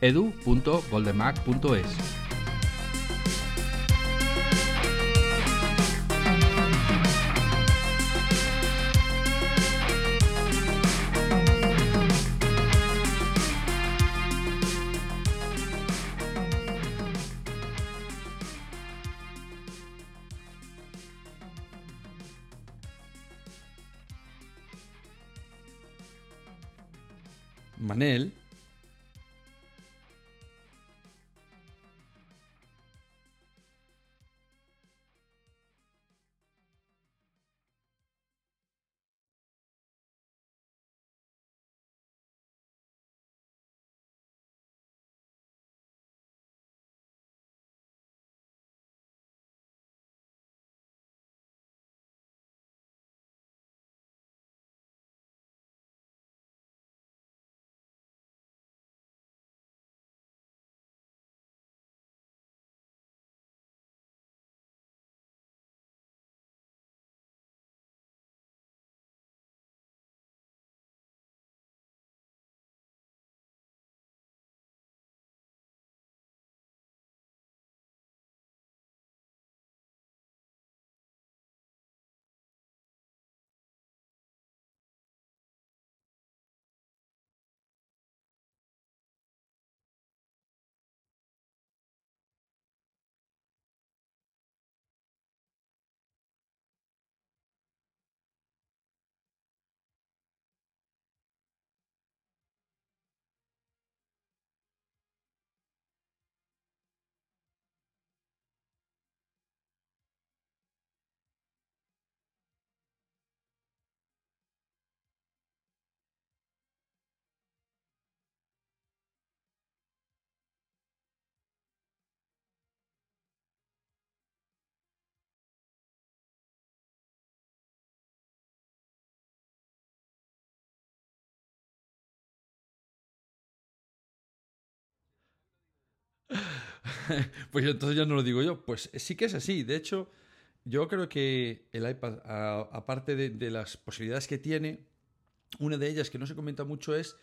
edu.goldenmac.es. Manel pues entonces ya no lo digo yo. Pues sí que es así. De hecho, yo creo que el iPad, aparte de, las posibilidades que tiene, una de ellas que no se comenta mucho es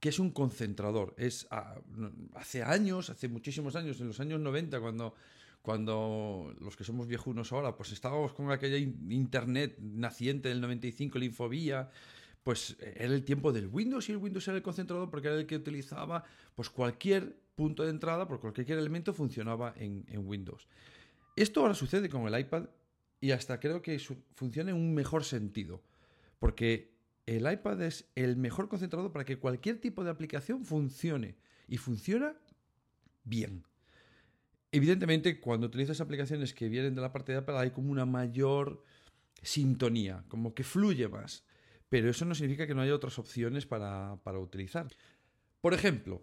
que es un concentrador. Es hace años, hace muchísimos años, en los años 90, cuando, cuando los que somos viejunos ahora, pues estábamos con aquella internet naciente del 95, la infobía, pues era el tiempo del Windows y el Windows era el concentrador porque era el que utilizaba pues cualquier punto de entrada, por cualquier elemento funcionaba en, Windows. Esto ahora sucede con el iPad y hasta creo que funciona en un mejor sentido, porque el iPad es el mejor concentrador para que cualquier tipo de aplicación funcione y funciona bien. Evidentemente, cuando utilizas aplicaciones que vienen de la parte de Apple hay como una mayor sintonía, como que fluye más. Pero eso no significa que no haya otras opciones para, para utilizar. Por ejemplo,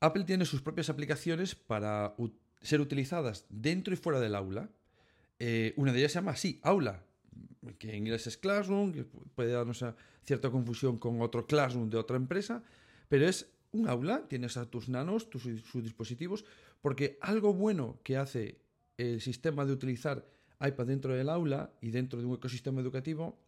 Apple tiene sus propias aplicaciones para ser utilizadas dentro y fuera del aula. Eh, una de ellas se llama así, aula, que en inglés es Classroom, que puede darnos cierta confusión con otro Classroom de otra empresa, pero es un aula, tienes a tus nanos, tus, sus dispositivos, porque algo bueno que hace el sistema de utilizar iPad dentro del aula y dentro de un ecosistema educativo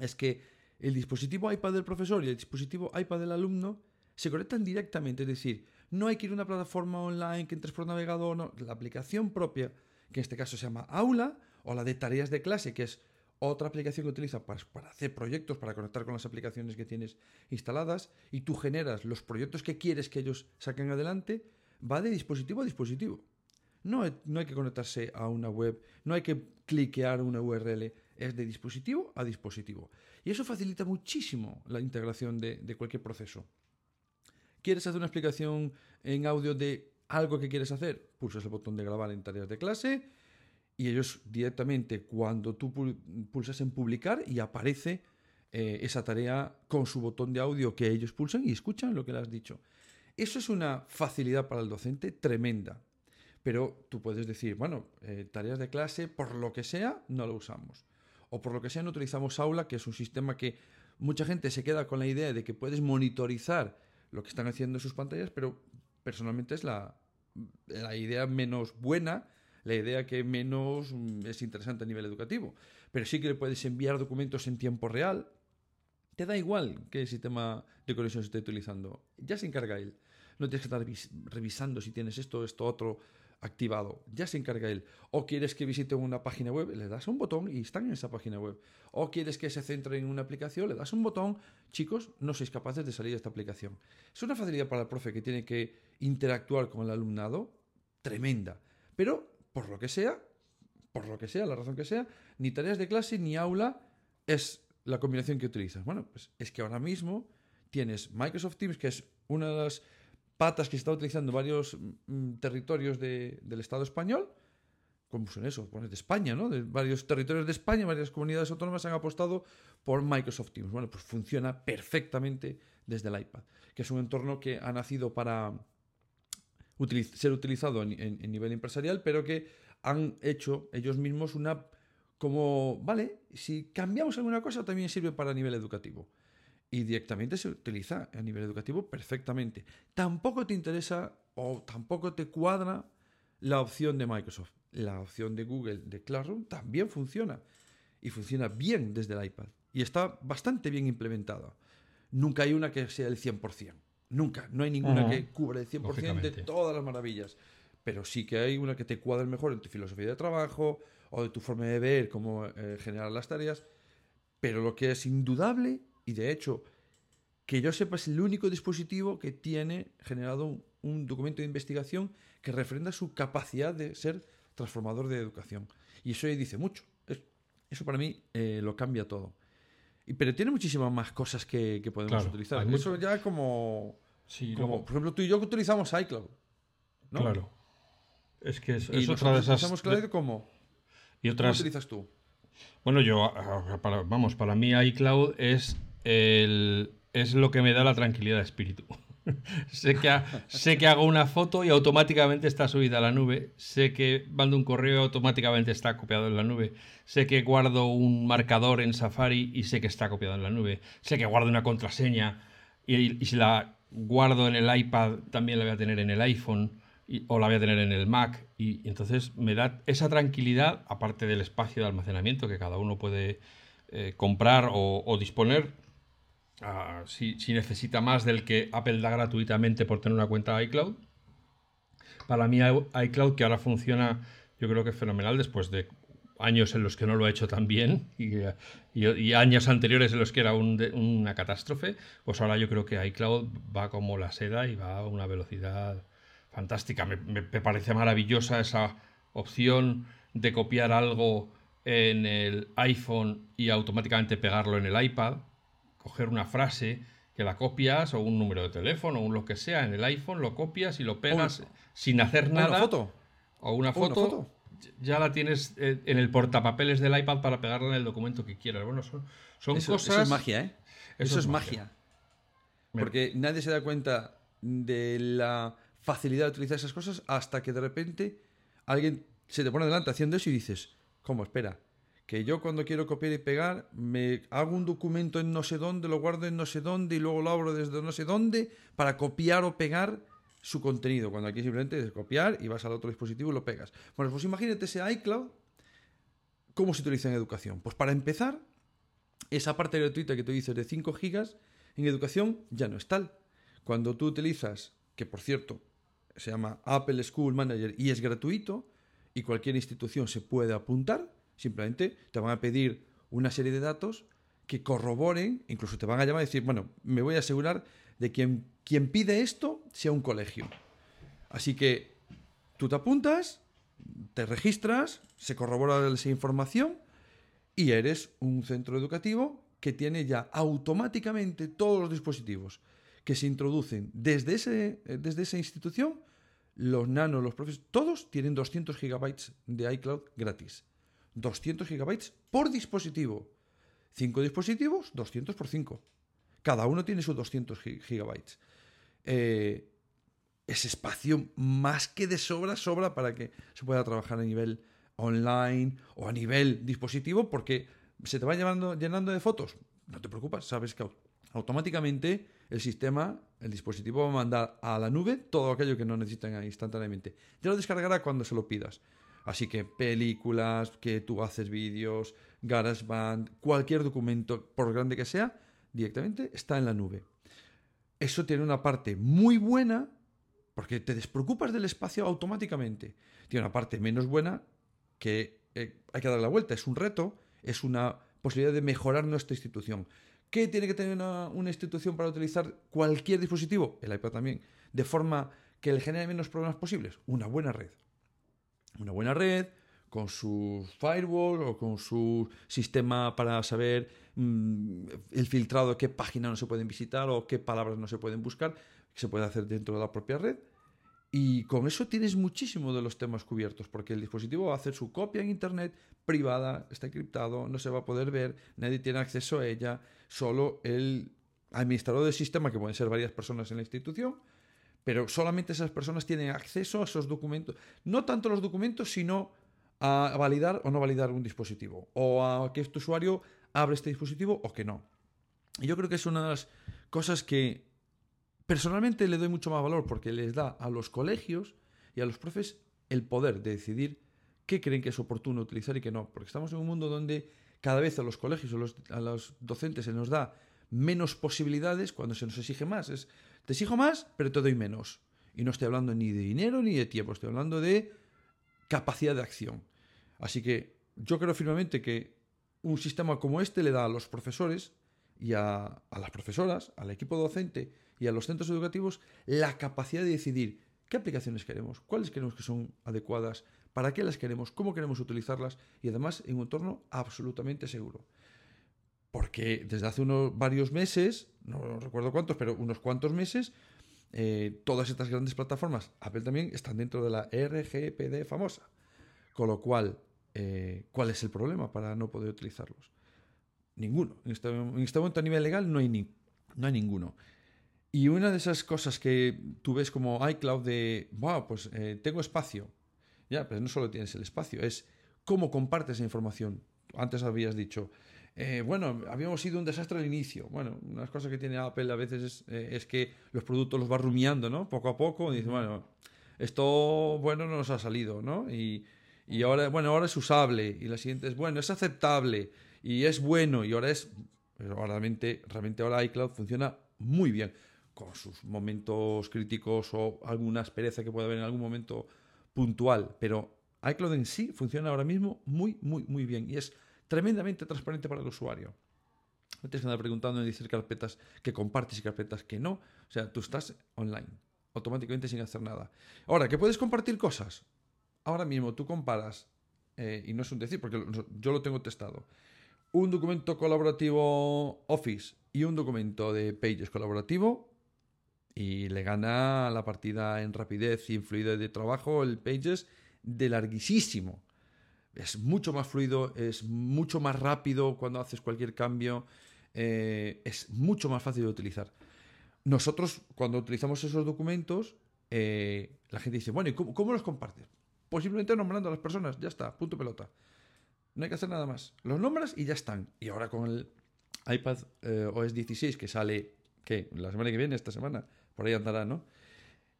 es que el dispositivo iPad del profesor y el dispositivo iPad del alumno se conectan directamente, es decir, no hay que ir a una plataforma online que entres por navegador, no. La aplicación propia, que en este caso se llama Aula, o la de tareas de clase, que es otra aplicación que utiliza para, hacer proyectos, para conectar con las aplicaciones que tienes instaladas, y tú generas los proyectos que quieres que ellos saquen adelante, va de dispositivo a dispositivo. No hay, no hay que conectarse a una web, no hay que cliquear una URL, es de dispositivo a dispositivo. Y eso facilita muchísimo la integración de cualquier proceso. ¿Quieres hacer una explicación en audio de algo que quieres hacer? Pulsas el botón de grabar en tareas de clase y ellos directamente cuando tú pulsas en publicar y aparece eh, esa tarea con su botón de audio que ellos pulsan y escuchan lo que le has dicho. Eso es una facilidad para el docente tremenda. pero tú puedes decir, bueno, eh, tareas de clase, por lo que sea, no lo usamos. O por lo que sea, no utilizamos Aula, que es un sistema que mucha gente se queda con la idea de que puedes monitorizar lo que están haciendo en sus pantallas, pero personalmente es la, la idea menos buena, la idea que menos mm, es interesante a nivel educativo. Pero sí que le puedes enviar documentos en tiempo real. Te da igual qué sistema de conexión se esté utilizando. Ya se encarga él. No tienes que estar revisando si tienes esto, esto, otro activado. Ya se encarga él. O quieres que visite una página web, le das un botón y están en esa página web. O quieres que se centre en una aplicación, le das un botón. Chicos, no sois capaces de salir de esta aplicación. Es una facilidad para el profe que tiene que interactuar con el alumnado tremenda. Pero, por lo que sea, por lo que sea, la razón que sea, ni tareas de clase ni aula es la combinación que utilizas. Bueno, pues es que ahora mismo tienes Microsoft Teams, que es una de las patas que se está utilizando en varios mm, territorios del Estado español, como son eso, de España, ¿no? De varios territorios de España, varias comunidades autónomas han apostado por Microsoft Teams. Bueno, pues funciona perfectamente desde el iPad, que es un entorno que ha nacido para ser utilizado en, nivel empresarial, pero que han hecho ellos mismos una como, vale, si cambiamos alguna cosa también sirve para nivel educativo y directamente se utiliza a nivel educativo perfectamente. Tampoco te interesa o tampoco te cuadra la opción de Microsoft. La opción de Google de Classroom también funciona y funciona bien desde el iPad y está bastante bien implementada. Nunca hay una que sea el 100%. Nunca. No hay ninguna que cubra el 100% de todas las maravillas. Pero sí que hay una que te cuadre mejor en tu filosofía de trabajo o de tu forma de ver cómo eh, generar las tareas. Pero lo que es indudable y de hecho, que yo sepa, es el único dispositivo que tiene generado un, documento de investigación que refrenda su capacidad de ser transformador de educación. Y eso dice mucho. eso para mí eh, lo cambia todo. Y, pero tiene muchísimas más cosas que, podemos utilizar. Eso ya como, como por ejemplo, tú y yo que utilizamos iCloud. Claro. Es que es, es otra de esas. Cloud como. Y otras... ¿Cómo utilizas tú? Bueno, yo, vamos, para mí iCloud es es lo que me da la tranquilidad de espíritu. sé, que sé que hago una foto y automáticamente está subida a la nube. Sé que mando un correo y automáticamente está copiado en la nube. Sé que guardo un marcador en Safari y sé que está copiado en la nube. Sé que guardo una contraseña y, si la guardo en el iPad también la voy a tener en el iPhone o la voy a tener en el Mac. Y, entonces me da esa tranquilidad, aparte del espacio de almacenamiento que cada uno puede eh, comprar o disponer Ah, si, necesita más del que Apple da gratuitamente por tener una cuenta iCloud. Para mí iCloud, que ahora funciona, yo creo que es fenomenal después de años en los que no lo ha hecho tan bien y, años anteriores en los que era una catástrofe, pues ahora yo creo que iCloud va como la seda y va a una velocidad fantástica. me parece maravillosa esa opción de copiar algo en el iPhone y automáticamente pegarlo en el iPad coger una frase que la copias o un número de teléfono o lo que sea en el iPhone, lo copias y lo pegas sin hacer nada. Una foto. O una foto, Ya la tienes eh, en el portapapeles del iPad para pegarla en el documento que quieras. Bueno, son, son cosas. Eso es magia, ¿eh? Eso, es magia. Porque nadie se da cuenta de la facilidad de utilizar esas cosas hasta que de repente alguien se te pone delante haciendo eso y dices, ¿cómo? Espera, que yo cuando quiero copiar y pegar, me hago un documento en no sé dónde, lo guardo en no sé dónde y luego lo abro desde no sé dónde para copiar o pegar su contenido. Cuando aquí simplemente es copiar y vas al otro dispositivo y lo pegas. Bueno, pues imagínate ese iCloud, ¿cómo se utiliza en educación? Pues para empezar, esa parte gratuita que tú dices de 5 gigas, en educación ya no es tal. Cuando tú utilizas, que por cierto se llama Apple School Manager y es gratuito, y cualquier institución se puede apuntar, Simplemente te van a pedir una serie de datos que corroboren, incluso te van a llamar y decir, bueno, me voy a asegurar de que quien pide esto sea un colegio. Así que tú te apuntas, te registras, se corrobora esa información y eres un centro educativo que tiene ya automáticamente todos los dispositivos que se introducen desde, ese, desde esa institución, los nanos, los profesores, todos tienen 200 gigabytes de iCloud gratis. 200 gigabytes por dispositivo. 5 dispositivos, 200 por 5. Cada uno tiene sus 200 gigabytes. Eh, es espacio más que de sobra, sobra para que se pueda trabajar a nivel online o a nivel dispositivo, porque se te va llenando, llenando de fotos. No te preocupes, sabes que automáticamente el sistema, el dispositivo va a mandar a la nube todo aquello que no necesitan instantáneamente. Ya lo descargará cuando se lo pidas. Así que películas, que tú haces vídeos, GarageBand, cualquier documento, por grande que sea, directamente está en la nube. Eso tiene una parte muy buena porque te despreocupas del espacio automáticamente. Tiene una parte menos buena que eh, hay que dar la vuelta. Es un reto, es una posibilidad de mejorar nuestra institución. ¿Qué tiene que tener una, institución para utilizar cualquier dispositivo? El iPad también. De forma que le genere menos problemas posibles. Una buena red. Una buena red con su firewall o con su sistema para saber mm, el filtrado de qué página no se pueden visitar o qué palabras no se pueden buscar, se puede hacer dentro de la propia red. Y con eso tienes muchísimo de los temas cubiertos, porque el dispositivo va a hacer su copia en Internet privada, está encriptado, no se va a poder ver, nadie tiene acceso a ella, solo el administrador del sistema, que pueden ser varias personas en la institución, pero solamente esas personas tienen acceso a esos documentos. No tanto los documentos, sino a validar o no validar un dispositivo, o a que este usuario abre este dispositivo o que no. Y yo creo que es una de las cosas que Personalmente le doy mucho más valor porque les da a los colegios y a los profes el poder de decidir qué creen que es oportuno utilizar y qué no. Porque estamos en un mundo donde cada vez a los colegios o a los docentes se nos da menos posibilidades cuando se nos exige más. Es, te exijo más, pero te doy menos. Y no estoy hablando ni de dinero ni de tiempo, estoy hablando de capacidad de acción. Así que yo creo firmemente que un sistema como este le da a los profesores y a, a las profesoras, al equipo docente, y a los centros educativos la capacidad de decidir qué aplicaciones queremos, cuáles queremos que son adecuadas, para qué las queremos, cómo queremos utilizarlas y además en un entorno absolutamente seguro. Porque desde hace unos varios meses, no recuerdo cuántos, pero unos cuantos meses, eh, todas estas grandes plataformas, Apple también, están dentro de la RGPD famosa. Con lo cual, eh, ¿cuál es el problema para no poder utilizarlos? Ninguno. En este, este momento a nivel legal no hay, ni, no hay ninguno. Y una de esas cosas que tú ves como iCloud de, wow, pues eh, tengo espacio. Ya, pero no solo tienes el espacio, es cómo compartes esa información. Antes habías dicho, eh, bueno, habíamos sido un desastre al inicio. Bueno, una de las cosas que tiene Apple a veces es, eh, es, que los productos los va rumiando, ¿no? Poco a poco. Y dice, bueno, esto, bueno, no nos ha salido, ¿no? Y, y ahora, bueno, ahora es usable. Y la siguiente es, bueno, es aceptable. Y es bueno. Y ahora es, realmente, realmente ahora iCloud funciona muy bien con sus momentos críticos o alguna aspereza que pueda haber en algún momento puntual, pero iCloud en sí funciona ahora mismo muy, muy, muy bien y es tremendamente transparente para el usuario. No tienes que andar preguntando en decir carpetas que compartes y carpetas que no. O sea, tú estás online, automáticamente sin hacer nada. Ahora, ¿que puedes compartir cosas? Ahora mismo tú comparas, eh, y no es un decir, porque yo lo tengo testado, un documento colaborativo Office y un documento de Pages colaborativo y le gana la partida en rapidez y en fluidez de trabajo el Pages de larguísimo. Es mucho más fluido, es mucho más rápido cuando haces cualquier cambio, eh, es mucho más fácil de utilizar. Nosotros, cuando utilizamos esos documentos, eh, la gente dice, bueno, ¿y cómo, los compartes? Posiblemente nombrando a las personas, ya está, punto pelota. No hay que hacer nada más. Los nombras y ya están. Y ahora con el iPad eh, OS 16 que sale, ¿qué? La semana que viene, esta semana, por ahí andará, ¿no?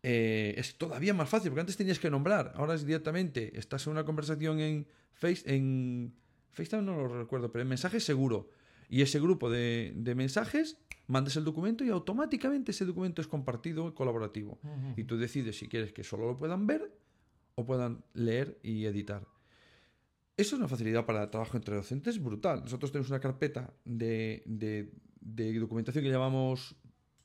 Eh, es todavía más fácil, porque antes tenías que nombrar, ahora es directamente, estás en una conversación en, Face, en FaceTime, no lo recuerdo, pero en mensajes seguro. Y ese grupo de, mensajes, mandas el documento y automáticamente ese documento es compartido colaborativo. Y tú decides si quieres que solo lo puedan ver o puedan leer y editar. Eso es una facilidad para el trabajo entre docentes brutal. Nosotros tenemos una carpeta de, de documentación que llamamos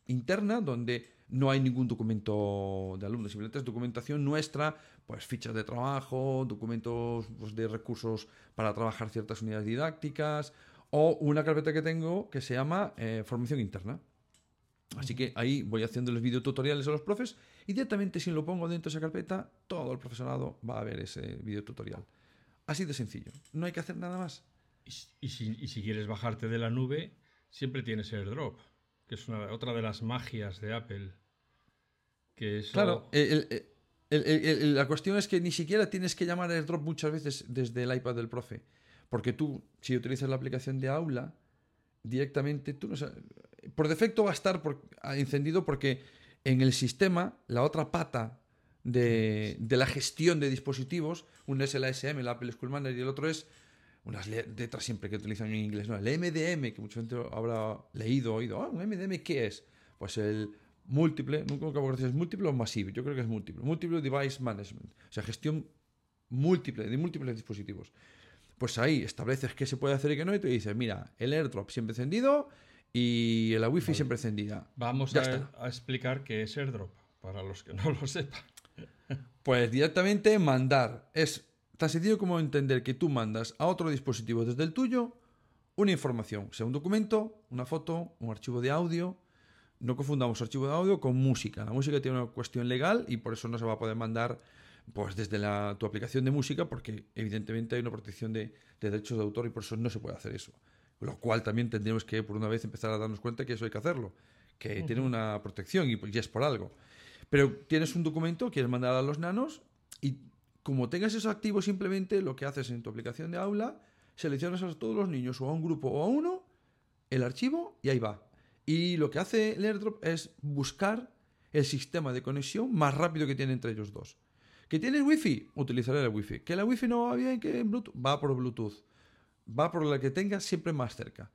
interna, donde no hay ningún documento de alumnos, simplemente es documentación nuestra, pues fichas de trabajo, documentos pues, de recursos para trabajar ciertas unidades didácticas o una carpeta que tengo que se llama eh, formación interna. Así que ahí voy haciendo los videotutoriales a los profes y directamente si lo pongo dentro de esa carpeta, todo el profesorado va a ver ese videotutorial. Así de sencillo, no hay que hacer nada más. Y, si, y si quieres bajarte de la nube, siempre tienes AirDrop, que es una, otra de las magias de Apple Que eso... Claro, el- el- el- el- el- la cuestión es que ni siquiera tienes que llamar a AirDrop muchas veces desde el iPad del profe. Porque tú, si utilizas la aplicación de aula, directamente tú no sabes- Por defecto va a estar por- encendido porque en el sistema, la otra pata de, de la gestión de dispositivos, uno es el ASM, el Apple School Manager, y el otro es unas le- letras siempre que utilizan en inglés, ¿no? El MDM, que mucha gente habrá leído, oído, ah, ¿un MDM qué es? Pues el múltiple, nunca me acuerdo si es múltiple o masivo, yo creo que es múltiple, múltiple device management, o sea, gestión múltiple, de múltiples dispositivos. Pues ahí estableces qué se puede hacer y qué no, y te dices, mira, el AirDrop siempre encendido y la Wi-Fi siempre encendida. Vamos a, a explicar qué es AirDrop, para los que no lo sepan. Pues directamente mandar. Es tan sencillo como entender que tú mandas a otro dispositivo desde el tuyo una información, sea un documento, una foto, un archivo de audio. No confundamos archivo de audio con música. La música tiene una cuestión legal y por eso no se va a poder mandar pues desde la, tu aplicación de música porque evidentemente hay una protección de, de derechos de autor y por eso no se puede hacer eso. Lo cual también tendríamos que por una vez empezar a darnos cuenta que eso hay que hacerlo, que tiene una protección y, y es por algo. Pero tienes un documento, quieres mandar a los nanos y como tengas eso activo simplemente lo que haces en tu aplicación de aula, seleccionas a todos los niños o a un grupo o a uno, el archivo y ahí va. Y lo que hace el airdrop es buscar el sistema de conexión más rápido que tiene entre ellos dos. ¿Que tienes wifi? Utilizaré el wifi. ¿Que la wifi no va bien? ¿Que Bluetooth? Va por Bluetooth. Va por la que tengas siempre más cerca.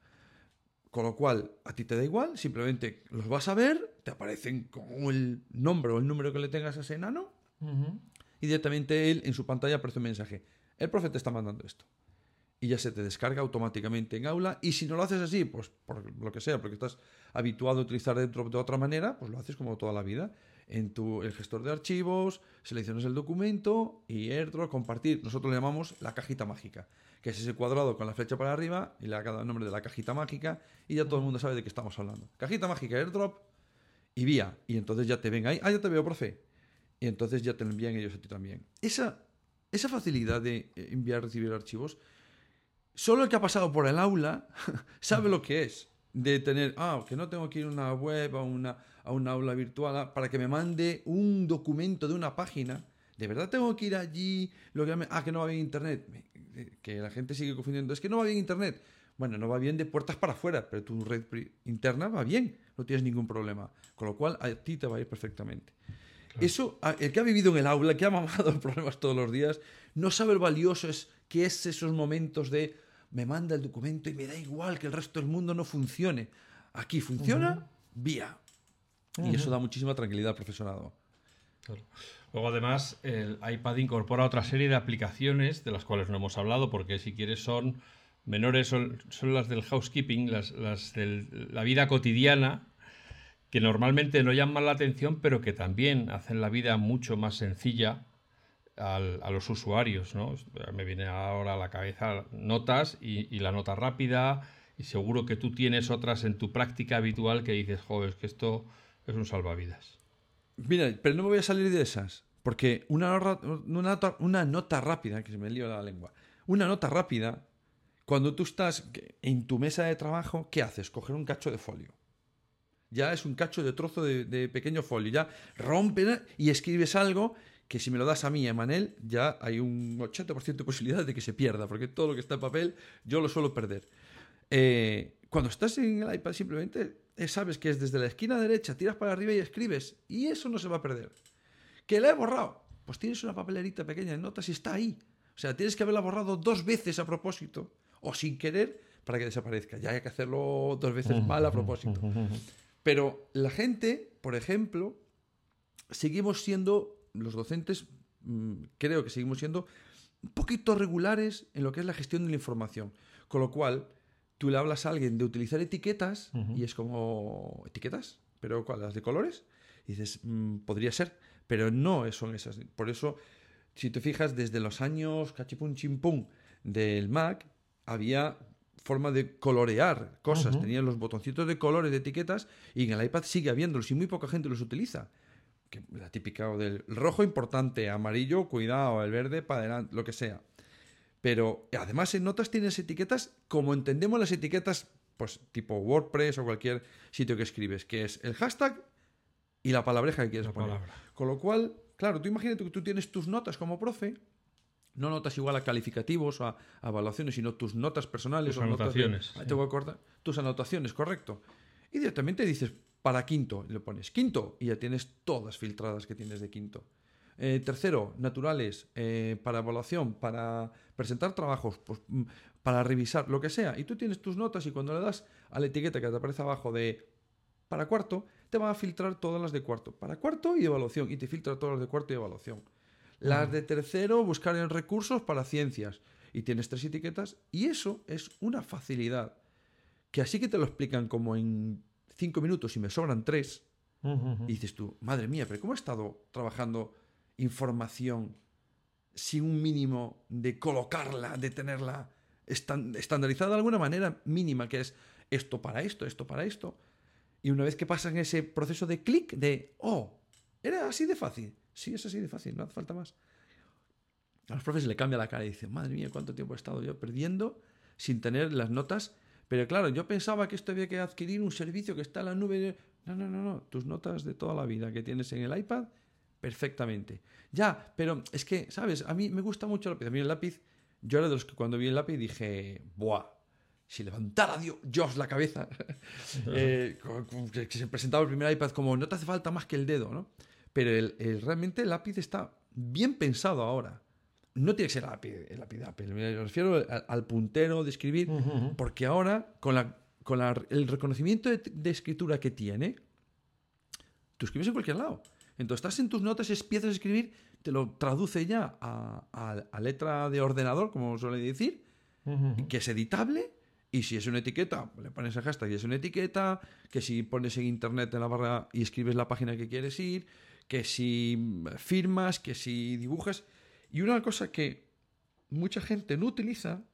Con lo cual, a ti te da igual, simplemente los vas a ver, te aparecen con el nombre o el número que le tengas a ese enano y directamente él en su pantalla aparece un mensaje. El profe te está mandando esto. Y ya se te descarga automáticamente en aula. Y si no lo haces así, pues por lo que sea, porque estás habituado a utilizar AirDrop de otra manera, pues lo haces como toda la vida. En tu el gestor de archivos, seleccionas el documento y AirDrop, compartir. Nosotros le llamamos la cajita mágica, que es ese cuadrado con la flecha para arriba y le ha dado el nombre de la cajita mágica y ya todo el mundo sabe de qué estamos hablando. Cajita mágica, AirDrop y vía. Y entonces ya te ven ahí. Ah, ya te veo, profe. Y entonces ya te lo envían ellos a ti también. Esa, esa facilidad de eh, enviar y recibir archivos, solo el que ha pasado por el aula sabe lo que es. De tener, ah, que no tengo que ir a una web, a una, a una aula virtual, ah, para que me mande un documento de una página. ¿De verdad tengo que ir allí? Lo que ah, que no va bien internet. Eh, Que la gente sigue confundiendo. Es que no va bien internet. Bueno, no va bien de puertas para afuera, pero tu red interna va bien. No tienes ningún problema. Con lo cual, a ti te va a ir perfectamente. Eso, el que ha vivido en el aula, que ha mamado problemas todos los días, no sabe lo valioso es que es esos momentos de me manda el documento y me da igual que el resto del mundo no funcione. Aquí funciona, vía. Y eso da muchísima tranquilidad al profesorado. Claro. Luego, además, el iPad incorpora otra serie de aplicaciones de las cuales no hemos hablado, porque si quieres son menores, son, son las del housekeeping, las, las de la vida cotidiana, que normalmente no llaman la atención, pero que también hacen la vida mucho más sencilla al- a los usuarios. ¿no? Me viene ahora a la cabeza notas y, la nota rápida, y seguro que tú tienes otras en tu práctica habitual que dices, joder, es que esto es un salvavidas. Mira, pero no me voy a salir de esas. Porque una, una, nota, una nota rápida, que se me lío la lengua, una nota rápida, cuando tú estás en tu mesa de trabajo, ¿qué haces? Coger un cacho de folio. Ya es un cacho de trozo de, de pequeño folio. Ya rompe y escribes algo que si me lo das a mí, a Manel, ya hay un 80% de posibilidad de que se pierda, porque todo lo que está en papel yo lo suelo perder. Eh, cuando estás en el iPad simplemente eh, sabes que es desde la esquina derecha, tiras para arriba y escribes, y eso no se va a perder. ¿Que la he borrado? Pues tienes una papelerita pequeña de notas y está ahí. O sea, tienes que haberla borrado dos veces a propósito, o sin querer, para que desaparezca. Ya hay que hacerlo dos veces mal a propósito. Pero la gente, por ejemplo, seguimos siendo, los docentes, mm, creo que seguimos siendo un poquito regulares en lo que es la gestión de la información. Con lo cual, tú le hablas a alguien de utilizar etiquetas y es como, ¿etiquetas? ¿Pero cuál? ¿Las de colores? Y dices, "Mm, podría ser, pero no son esas. Por eso, si te fijas, desde los años cachipún chimpún del Mac, había forma de colorear cosas. Ujú. Tenían los botoncitos de colores de etiquetas y en el iPad sigue habiéndolos y muy poca gente los utiliza. Que la típica del rojo importante, amarillo, cuidado, el verde para adelante, lo que sea. Pero además en notas tienes etiquetas como entendemos las etiquetas, pues tipo WordPress o cualquier sitio que escribes, que es el hashtag y la palabreja que quieres poner. Con lo cual, claro, tú imagínate que tú tienes tus notas como profe, no notas igual a calificativos o a, evaluaciones, sino tus notas personales tus anotaciones. te voy a cortar, tus anotaciones, correcto. Y directamente dices para quinto, y le pones quinto y ya tienes todas filtradas que tienes de quinto. Eh, tercero, naturales, eh, para evaluación, para presentar trabajos, pues, mm, para revisar, lo que sea. Y tú tienes tus notas y cuando le das a la etiqueta que te aparece abajo de para cuarto, te va a filtrar todas las de cuarto. Para cuarto y evaluación. Y te filtra todas las de cuarto y evaluación. Las de tercero, buscar en recursos para ciencias. Y tienes tres etiquetas. Y eso es una facilidad. Que así que te lo explican como en cinco minutos y me sobran tres. Y dices tú, madre mía, pero ¿cómo he estado trabajando información sin un mínimo de colocarla, de tenerla estandarizada de alguna manera mínima, que es esto para esto, esto para esto? Y una vez que pasan ese proceso de clic, de, oh, era así de fácil. Sí, es así de fácil, no hace falta más. A los profes le cambia la cara y dicen, madre mía, cuánto tiempo he estado yo perdiendo sin tener las notas. Pero claro, yo pensaba que esto había que adquirir un servicio que está en la nube. No, no, no, no. Tus notas de toda la vida que tienes en el iPad, perfectamente. Ya, pero es que, ¿sabes? A mí me gusta mucho el lápiz. A mí el lápiz, yo era de los que cuando vi el lápiz dije, ¡buah! si levantara Dios la cabeza, eh, que se presentaba el primer iPad como no te hace falta más que el dedo, ¿no? Pero el, realmente el lápiz está bien pensado ahora. No tiene que ser el lápiz, el lápiz de Apple, me refiero al, puntero de escribir, porque ahora con, la, con el reconocimiento de, escritura que tiene, tú escribes en cualquier lado. Entonces estás en tus notas, empiezas a escribir, te lo traduce ya a, a letra de ordenador, como suele decir, que es editable y si es una etiqueta, le pones el hashtag y es una etiqueta, que si pones en internet en la barra y escribes la página que quieres ir, que si firmas, que si dibujas. Y una cosa que mucha gente no utiliza,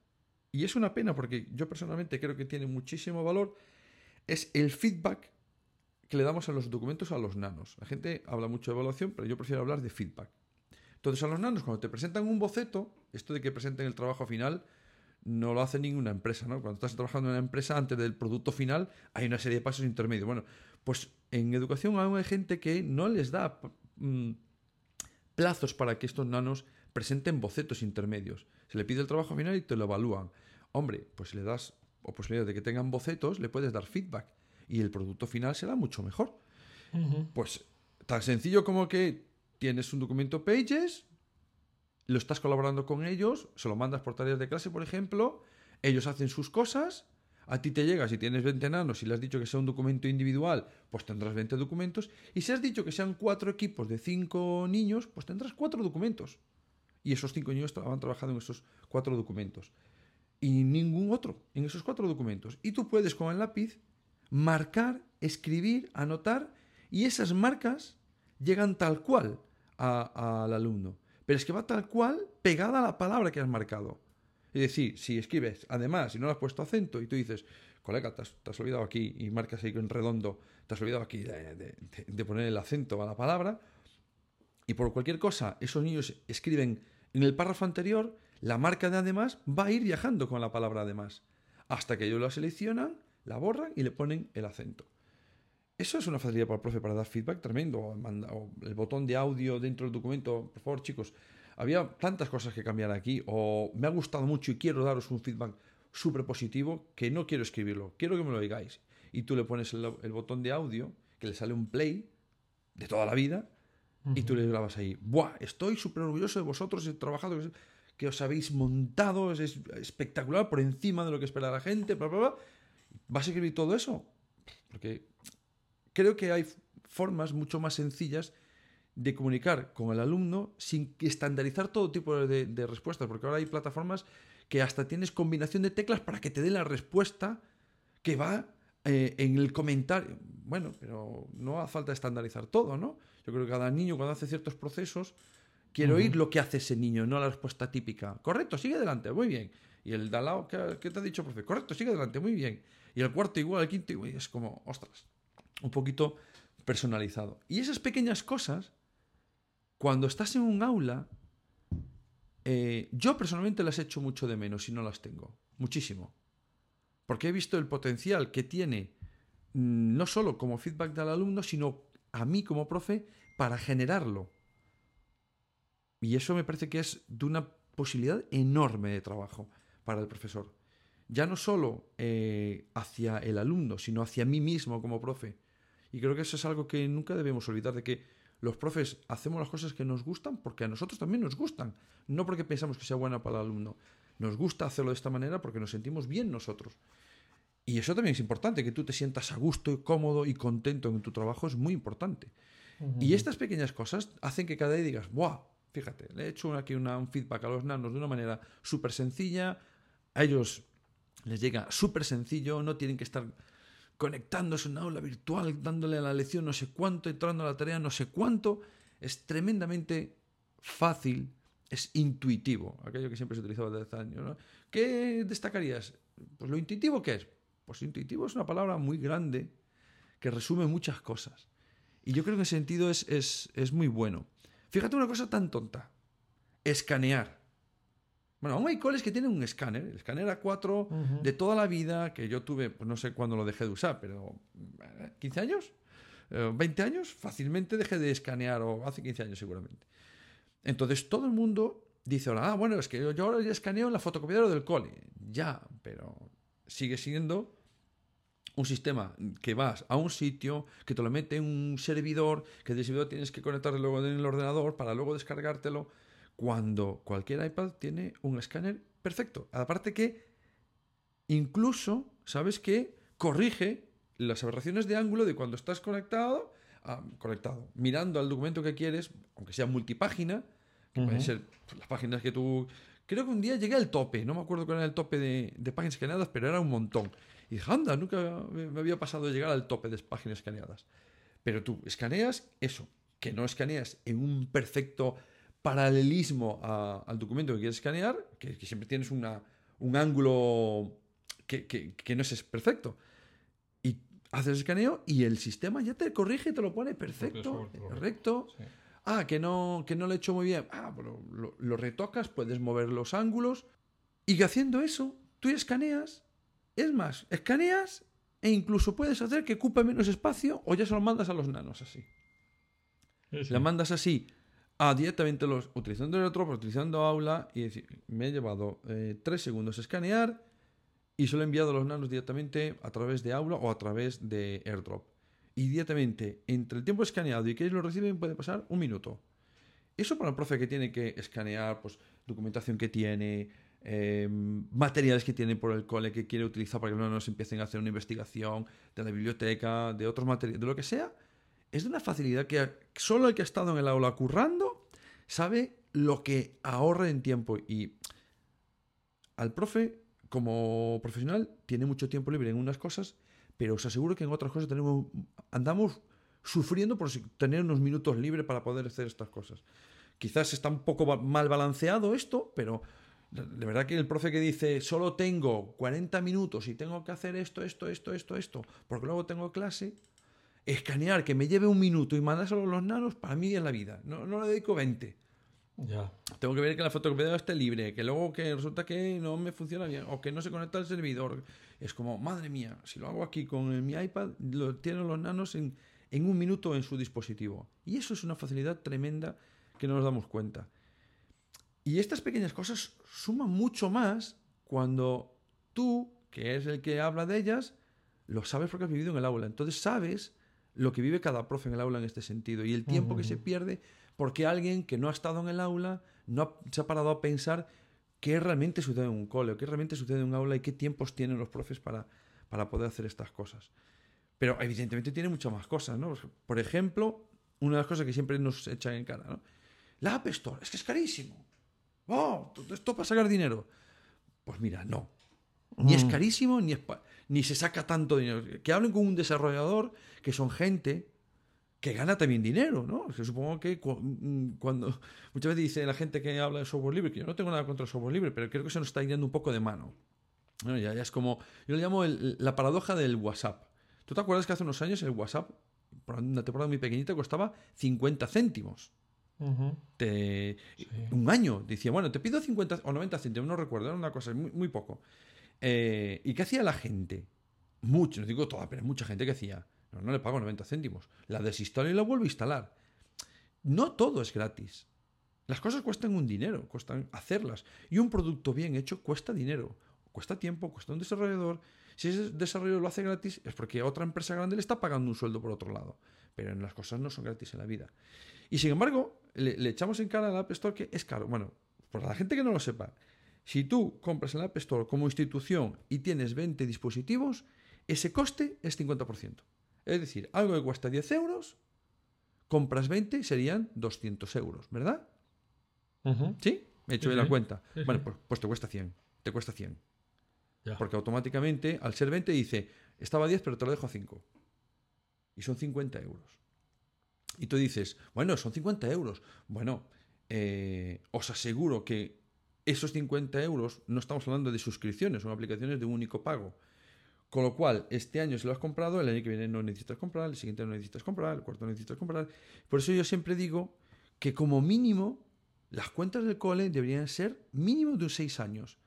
y es una pena porque yo personalmente creo que tiene muchísimo valor, es el feedback que le damos a los documentos a los nanos. La gente habla mucho de evaluación, pero yo prefiero hablar de feedback. Entonces a los nanos, cuando te presentan un boceto, esto de que presenten el trabajo final, no lo hace ninguna empresa, ¿no? Cuando estás trabajando en una empresa, antes del producto final, hay una serie de pasos intermedios. Bueno, pues en educación aún hay gente que no les da mm, plazos para que estos nanos presenten bocetos intermedios. Se le pide el trabajo final y te lo evalúan. Hombre, pues le das o posibilidad de que tengan bocetos, le puedes dar feedback y el producto final será mucho mejor. Pues tan sencillo como que tienes un documento Pages, lo estás colaborando con ellos, se lo mandas por tareas de clase, por ejemplo, ellos hacen sus cosas, a ti te llega, si tienes 20 nanos, si le has dicho que sea un documento individual, pues tendrás 20 documentos, y si has dicho que sean cuatro equipos de cinco niños, pues tendrás cuatro documentos. Y esos cinco niños han trabajado en esos cuatro documentos. Y ningún otro en esos cuatro documentos. Y tú puedes con el lápiz marcar, escribir, anotar, y esas marcas llegan tal cual al alumno pero es que va tal cual pegada a la palabra que has marcado. Es decir, si escribes, además, y no le has puesto acento y tú dices, colega, te has, olvidado aquí y marcas ahí en redondo, te has olvidado aquí de, poner el acento a la palabra, y por cualquier cosa esos niños escriben en el párrafo anterior, la marca de además va a ir viajando con la palabra además, hasta que ellos la seleccionan, la borran y le ponen el acento. Eso es una facilidad para el profe para dar feedback tremendo. O el botón de audio dentro del documento. Por favor, chicos, había tantas cosas que cambiar aquí. O me ha gustado mucho y quiero daros un feedback súper positivo que no quiero escribirlo. Quiero que me lo digáis. Y tú le pones el, botón de audio, que le sale un play de toda la vida, y tú le grabas ahí. Buah, estoy súper orgulloso de vosotros, he trabajado, que os habéis montado, es espectacular, por encima de lo que espera la gente, bla, bla, bla. ¿Vas a escribir todo eso? Porque creo que hay formas mucho más sencillas de comunicar con el alumno sin estandarizar todo tipo de, respuestas, porque ahora hay plataformas que hasta tienes combinación de teclas para que te dé la respuesta que va eh, en el comentario. Bueno, pero no hace falta estandarizar todo, ¿no? Yo creo que cada niño cuando hace ciertos procesos quiere oír lo que hace ese niño, no la respuesta típica. Correcto, sigue adelante, muy bien. Y el de al lado, ¿qué, te ha dicho, profe? Correcto, sigue adelante, muy bien. Y el cuarto igual, el quinto igual. Es como, ostras un poquito personalizado. Y esas pequeñas cosas, cuando estás en un aula, eh, yo personalmente las echo mucho de menos si no las tengo. Muchísimo. Porque he visto el potencial que tiene mm, no solo como feedback del alumno, sino a mí como profe para generarlo. Y eso me parece que es de una posibilidad enorme de trabajo para el profesor. Ya no solo eh, hacia el alumno, sino hacia mí mismo como profe. Y creo que eso es algo que nunca debemos olvidar, de que los profes hacemos las cosas que nos gustan porque a nosotros también nos gustan, no porque pensamos que sea buena para el alumno. Nos gusta hacerlo de esta manera porque nos sentimos bien nosotros. Y eso también es importante, que tú te sientas a gusto, y cómodo y contento en tu trabajo es muy importante. Y estas pequeñas cosas hacen que cada día digas, ¡buah! Fíjate, le he hecho aquí un feedback a los nanos de una manera súper sencilla, a ellos les llega súper sencillo, no tienen que estar conectándose a una aula virtual, dándole a la lección no sé cuánto, entrando a la tarea no sé cuánto. Es tremendamente fácil, es intuitivo, aquello que siempre se utilizaba desde hace años. ¿Qué destacarías? Pues lo intuitivo que es. Pues intuitivo es una palabra muy grande que resume muchas cosas. Y yo creo que en sentido es, es, es muy bueno. Fíjate una cosa tan tonta. Escanear. Bueno, aún hay coles que tienen un escáner, el escáner A4 de toda la vida, que yo tuve, pues no sé cuándo lo dejé de usar, pero ¿15 años? ¿20 años? Fácilmente dejé de escanear, o hace 15 años seguramente. Entonces todo el mundo dice ahora, ah, bueno, es que yo ahora ya escaneo en la fotocopiadora del cole. Ya, pero sigue siendo un sistema que vas a un sitio, que te lo mete en un servidor, que de servidor tienes que conectarlo luego en el ordenador para luego descargártelo, cuando cualquier iPad tiene un escáner perfecto. Aparte que incluso, ¿sabes qué? Corrige las aberraciones de ángulo de cuando estás conectado, ah, conectado, mirando al documento que quieres, aunque sea multipágina, que pueden ser las páginas que tú... Creo que un día llegué al tope, no me acuerdo cuál era el tope de, de páginas escaneadas, pero era un montón. Y dije, anda, nunca me había pasado de llegar al tope de páginas escaneadas. Pero tú escaneas eso, que no escaneas en un perfecto paralelismo al documento que quieres escanear, que, siempre tienes una, un ángulo que, que, no es perfecto. Y haces el escaneo y el sistema ya te corrige y te lo pone perfecto, recto. Ah, que no, que no lo he hecho muy bien. Ah, pero lo, lo retocas, puedes mover los ángulos. Y que haciendo eso, tú escaneas es más, escaneas e incluso puedes hacer que ocupe menos espacio o ya se lo mandas a los nanos así. Le mandas así a directamente los utilizando el otro, utilizando aula y decir, me he llevado eh, tres segundos escanear y se lo he enviado a los nanos directamente a través de aula o a través de airdrop. Y directamente entre el tiempo escaneado y que ellos lo reciben puede pasar un minuto. Eso para el profe que tiene que escanear, pues documentación que tiene, Em, materiales que tiene por el cole que quiere utilizar para que los niños empiecen a hacer una investigación de la biblioteca, de otros materiales, de lo que sea, es de una facilidad que solo el que ha estado en el aula currando sabe lo que ahorra en tiempo. Y al profe, como profesional, tiene mucho tiempo libre en unas cosas, pero os aseguro que en otras cosas tenemos, andamos sufriendo por tener unos minutos libres para poder hacer estas cosas. Quizás está un poco mal balanceado esto, pero de verdad que el profe que dice, solo tengo 40 minutos y tengo que hacer esto, esto, esto, esto, esto, porque luego tengo clase, escanear que me lleve un minuto y mandárselo a los nanos, para mí es la vida. No, no le dedico 20. Ya. Tengo que ver que la fotocopiadora esté libre, que luego que resulta que no me funciona bien o que no se conecta al servidor. Es como, madre mía, si lo hago aquí con mi iPad, lo tienen los nanos en, en un minuto en su dispositivo. Y eso es una facilidad tremenda que no nos damos cuenta. Y estas pequeñas cosas suman mucho más cuando tú, que es el que habla de ellas, lo sabes porque has vivido en el aula. Entonces sabes lo que vive cada profe en el aula en este sentido y el tiempo que se pierde porque alguien que no ha estado en el aula no se ha parado a pensar qué realmente sucede en un cole, o qué realmente sucede en un aula y qué tiempos tienen los profes para, para poder hacer estas cosas. Pero evidentemente tiene muchas más cosas, ¿no? Por ejemplo, una de las cosas que siempre nos echan en cara, ¿no? La App Store, es que es carísimo. ¡Oh! Esto para sacar dinero. Pues mira, no. Ni es mm. carísimo, ni, ni se saca tanto dinero. Que hablen con un desarrollador, que son gente que gana también dinero, ¿no? Que supongo que mm, cuando muchas veces dice la gente que habla de software libre, que yo no tengo nada contra el software libre, pero creo que se nos está yendo un poco de mano. ya, ya, es como, yo le llamo la paradoja del WhatsApp. ¿Tú te acuerdas que hace unos años el WhatsApp, por una temporada muy pequeñita, costaba 50 céntimos? Un año. Decía, bueno, te pido 50 o 90 céntimos, no recuerdo, era una cosa muy, muy poco. Eh, ¿Y qué hacía la gente? Mucho, no digo toda, pero mucha gente que hacía. No, no le pago 90 céntimos. La desinstalo y la vuelvo a instalar. No todo es gratis. Las cosas cuestan un dinero, cuestan hacerlas. Y un producto bien hecho cuesta dinero, cuesta tiempo, cuesta un desarrollador. Si ese desarrollo lo hace gratis es porque otra empresa grande le está pagando un sueldo por otro lado. Pero las cosas no son gratis en la vida. Y sin embargo, le, echamos en cara al App Store que es caro. Bueno, para la gente que no lo sepa, si tú compras el App Store como institución y tienes 20 dispositivos, ese coste es 50%. Es decir, algo que cuesta 10 euros, compras 20 serían 200 euros, ¿verdad? ¿Sí? He hecho bien la cuenta. bueno, pues, pues, te cuesta 100. Te cuesta 100. Porque automáticamente, al ser 20, dice, estaba 10, pero te lo dejo a 5. Y son 50 euros. Y tú dices, bueno, son 50 euros. Bueno, eh, os aseguro que esos 50 euros no estamos hablando de suscripciones, son aplicaciones de un único pago. Con lo cual, este año si lo has comprado, el año que viene no necesitas comprar, el siguiente no necesitas comprar, el cuarto no necesitas comprar. Por eso yo siempre digo que como mínimo las cuentas del cole deberían ser mínimo de 6 años.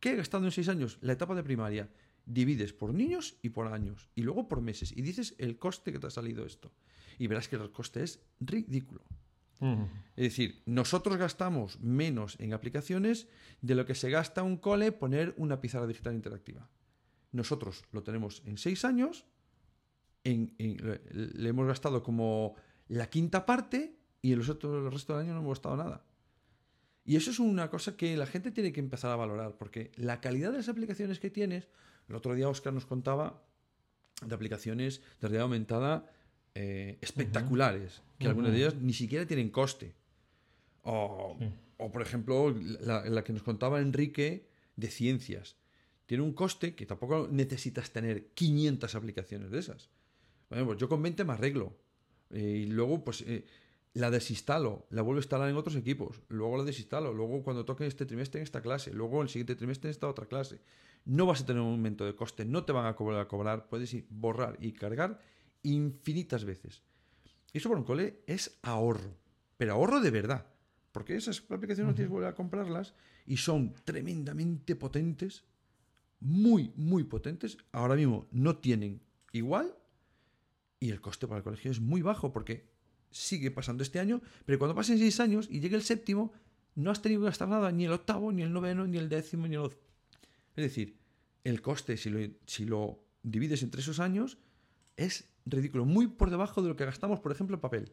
¿Qué he gastado en 6 años? La etapa de primaria. Divides por niños y por años. Y luego por meses. Y dices el coste que te ha salido esto. Y verás que el coste es ridículo. Es decir, nosotros gastamos menos en aplicaciones de lo que se gasta un cole poner una pizarra digital interactiva. Nosotros lo tenemos en 6 años, le hemos gastado como la quinta parte y en los otros, el resto del año no hemos gastado nada. Y eso es una cosa que la gente tiene que empezar a valorar, porque la calidad de las aplicaciones que tienes, el otro día Oscar nos contaba de aplicaciones de realidad aumentada eh, espectaculares, que algunas de ellas ni siquiera tienen coste. O, por ejemplo, la, que nos contaba Enrique de ciencias. Tiene un coste que tampoco necesitas tener 500 aplicaciones de esas. Bueno, pues yo con 20 me arreglo. Eh, y luego, pues eh, la desinstalo, la vuelvo a instalar en otros equipos, luego la desinstalo, luego cuando toque este trimestre en esta clase, luego el siguiente trimestre en esta otra clase. No vas a tener un aumento de coste, no te van a cobrar, a cobrar puedes ir, borrar y cargar infinitas veces. Y eso por un cole es ahorro, pero ahorro de verdad, porque esas aplicaciones no tienes que volver a comprarlas y son tremendamente potentes, muy, muy potentes. Ahora mismo no tienen igual y el coste para el colegio es muy bajo porque sigue pasando este año, pero cuando pasen seis años y llegue el séptimo, no has tenido que gastar nada, ni el octavo, ni el noveno, ni el décimo, ni el... Es decir, el coste, si lo, si lo divides entre esos años, es ridículo, muy por debajo de lo que gastamos, por ejemplo, en papel.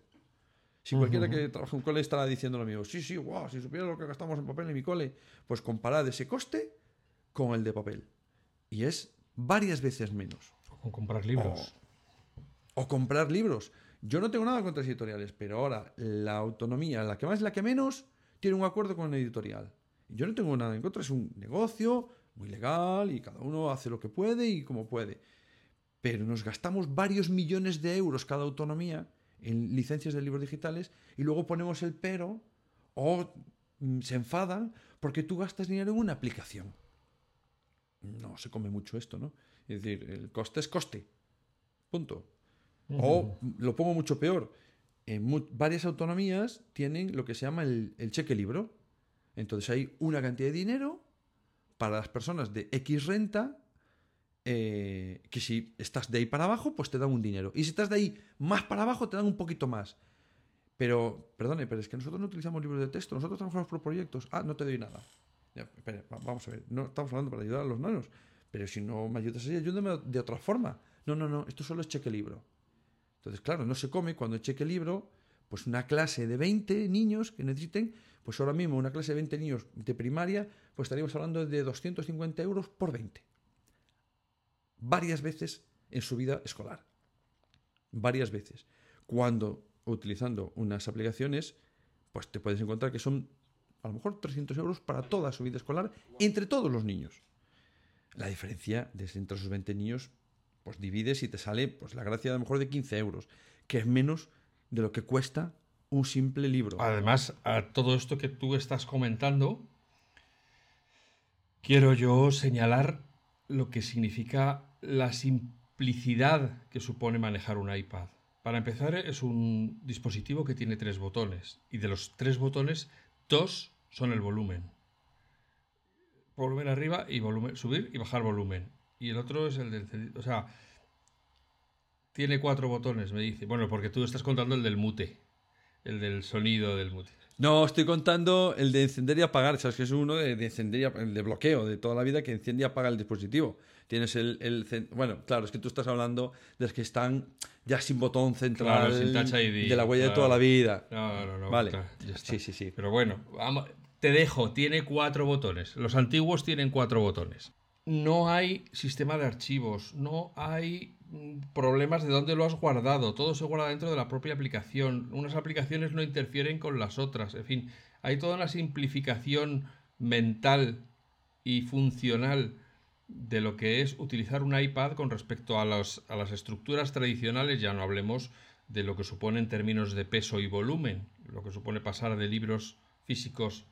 Si cualquiera que trabaja en un cole estará diciendo lo mismo, sí, sí, wow, si supiera lo que gastamos en papel en mi cole, pues comparad ese coste con el de papel. Y es varias veces menos. O comprar libros. o comprar libros. Yo no tengo nada contra las editoriales, pero ahora la autonomía, la que más, la que menos, tiene un acuerdo con la editorial. Yo no tengo nada en contra, es un negocio muy legal y cada uno hace lo que puede y como puede. Pero nos gastamos varios millones de euros cada autonomía en licencias de libros digitales y luego ponemos el pero o mm, se enfadan porque tú gastas dinero en una aplicación. No se come mucho esto, ¿no? Es decir, el coste es coste. Punto. O lo pongo mucho peor. En varias autonomías tienen lo que se llama el, cheque libro. Entonces hay una cantidad de dinero para las personas de X renta eh, que si estás de ahí para abajo, pues te dan un dinero. Y si estás de ahí más para abajo, te dan un poquito más. Pero, perdone, pero es que nosotros no utilizamos libros de texto, nosotros trabajamos por proyectos. Ah, no te doy nada. vamos a ver, no estamos hablando para ayudar a los nanos. Pero si no me ayudas así, ayúdame de otra forma. No, no, no, esto solo es cheque libro. Entonces, claro, no se come cuando cheque libro, pues una clase de 20 niños que necesiten, pues ahora mismo una clase de 20 niños de primaria, pues estaríamos hablando de 250 euros por 20. Varias veces en su vida escolar. Varias veces. Cuando utilizando unas aplicaciones, pues te puedes encontrar que son a lo mejor 300 euros para toda su vida escolar entre todos los niños. La diferencia de entre esos 20 niños pues divides y te sale pues la gracia a lo mejor de 15 euros, que es menos de lo que cuesta un simple libro. Además, a todo esto que tú estás comentando, quiero yo señalar lo que significa la simplicidad que supone manejar un iPad. Para empezar, es un dispositivo que tiene tres botones y de los tres botones, dos son el volumen. Volumen arriba y volumen subir y bajar volumen y el otro es el del O sea, tiene cuatro botones, me dice. Bueno, porque tú estás contando el del mute, el del sonido del mute. No, estoy contando el de encender y apagar, sabes que es uno de, encender y el de bloqueo de toda la vida que enciende y apaga el dispositivo. Tienes el, el, bueno, claro, es que tú estás hablando de los que están ya sin botón central de la huella de toda la vida. No, no, no. Vale. Sí, sí, sí. Pero bueno, te dejo, tiene cuatro botones. Los antiguos tienen cuatro botones. No hay sistema de archivos, no hay problemas de dónde lo has guardado. Todo se guarda dentro de la propia aplicación. Unas aplicaciones no interfieren con las otras. En fin, hay toda una simplificación mental y funcional de lo que es utilizar un iPad con respecto a, a las estructuras tradicionales. Ya no hablemos de lo que supone en términos de peso y volumen, lo que supone pasar de libros físicos